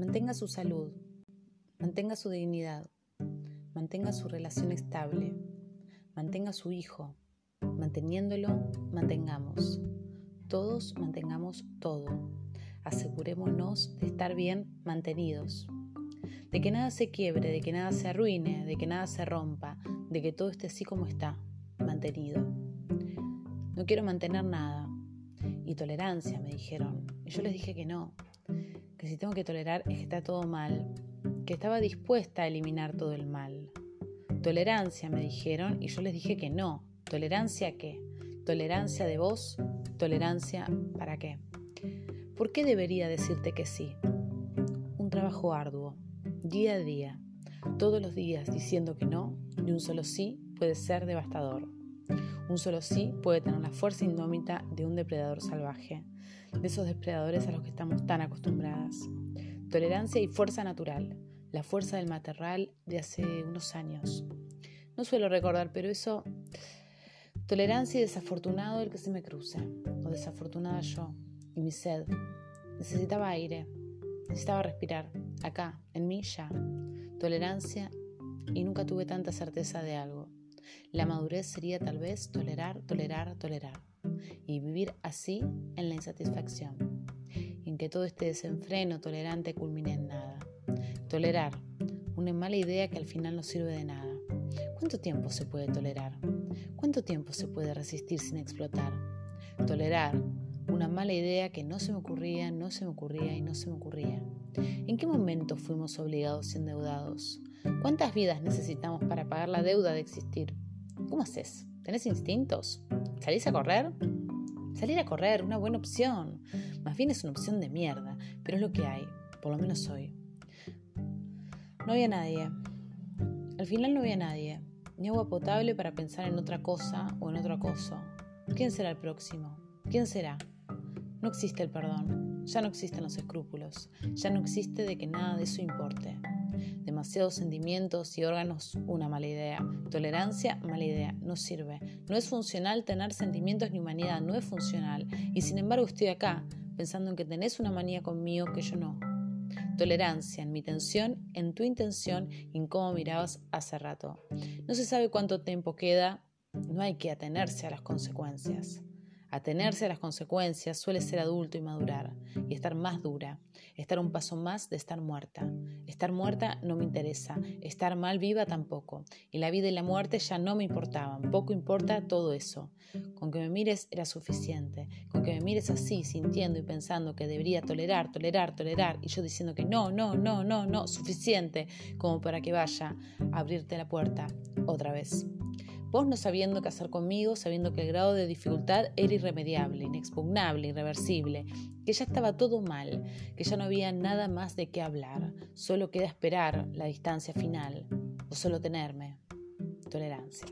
Mantenga su salud, mantenga su dignidad, mantenga su relación estable, mantenga su hijo. Manteniéndolo, mantengamos. Todos mantengamos todo. Asegurémonos de estar bien mantenidos. De que nada se quiebre, de que nada se arruine, de que nada se rompa, de que todo esté así como está, mantenido. No quiero mantener nada. Y tolerancia, me dijeron. Y yo les dije que no, que si tengo que tolerar es que está todo mal, que estaba dispuesta a eliminar todo el mal. Tolerancia, me dijeron, y yo les dije que no. ¿Tolerancia qué? ¿Tolerancia de vos? ¿Tolerancia para qué? ¿Por qué debería decirte que sí? Un trabajo arduo, día a día, todos los días diciendo que no, y un solo sí puede ser devastador. Un solo sí puede tener la fuerza indómita de un depredador salvaje de esos depredadores a los que estamos tan acostumbradas. Tolerancia y fuerza natural, la fuerza del materral de hace unos años. No suelo recordar, pero eso, tolerancia y desafortunado el que se me cruce, o desafortunada yo, y mi sed. Necesitaba aire, necesitaba respirar, acá, en mí ya. Tolerancia y nunca tuve tanta certeza de algo. La madurez sería tal vez tolerar, tolerar, tolerar y vivir así en la insatisfacción, en que todo este desenfreno tolerante culmine en nada. Tolerar, una mala idea que al final no sirve de nada. ¿Cuánto tiempo se puede tolerar? ¿Cuánto tiempo se puede resistir sin explotar? Tolerar, una mala idea que no se me ocurría, no se me ocurría y no se me ocurría. ¿En qué momento fuimos obligados y endeudados? ¿Cuántas vidas necesitamos para pagar la deuda de existir? ¿Cómo haces? ¿Tenés instintos? ¿Salís a correr? Salir a correr, una buena opción. Más bien es una opción de mierda, pero es lo que hay, por lo menos hoy. No había nadie. Al final no había nadie. Ni agua potable para pensar en otra cosa o en otro acoso. ¿Quién será el próximo? ¿Quién será? No existe el perdón. Ya no existen los escrúpulos. Ya no existe de que nada de eso importe demasiados sentimientos y órganos, una mala idea. Tolerancia, mala idea, no sirve. No es funcional tener sentimientos ni humanidad, no es funcional. Y sin embargo estoy acá, pensando en que tenés una manía conmigo que yo no. Tolerancia en mi tensión, en tu intención y en cómo mirabas hace rato. No se sabe cuánto tiempo queda, no hay que atenerse a las consecuencias. Atenerse a las consecuencias suele ser adulto y madurar, y estar más dura, estar un paso más de estar muerta. Estar muerta no me interesa, estar mal viva tampoco, y la vida y la muerte ya no me importaban, poco importa todo eso. Con que me mires era suficiente, con que me mires así, sintiendo y pensando que debería tolerar, tolerar, tolerar, y yo diciendo que no, no, no, no, no, suficiente, como para que vaya a abrirte la puerta otra vez. Vos no sabiendo qué hacer conmigo, sabiendo que el grado de dificultad era irremediable, inexpugnable, irreversible, que ya estaba todo mal, que ya no había nada más de qué hablar, solo queda esperar la distancia final o solo tenerme. Tolerancia.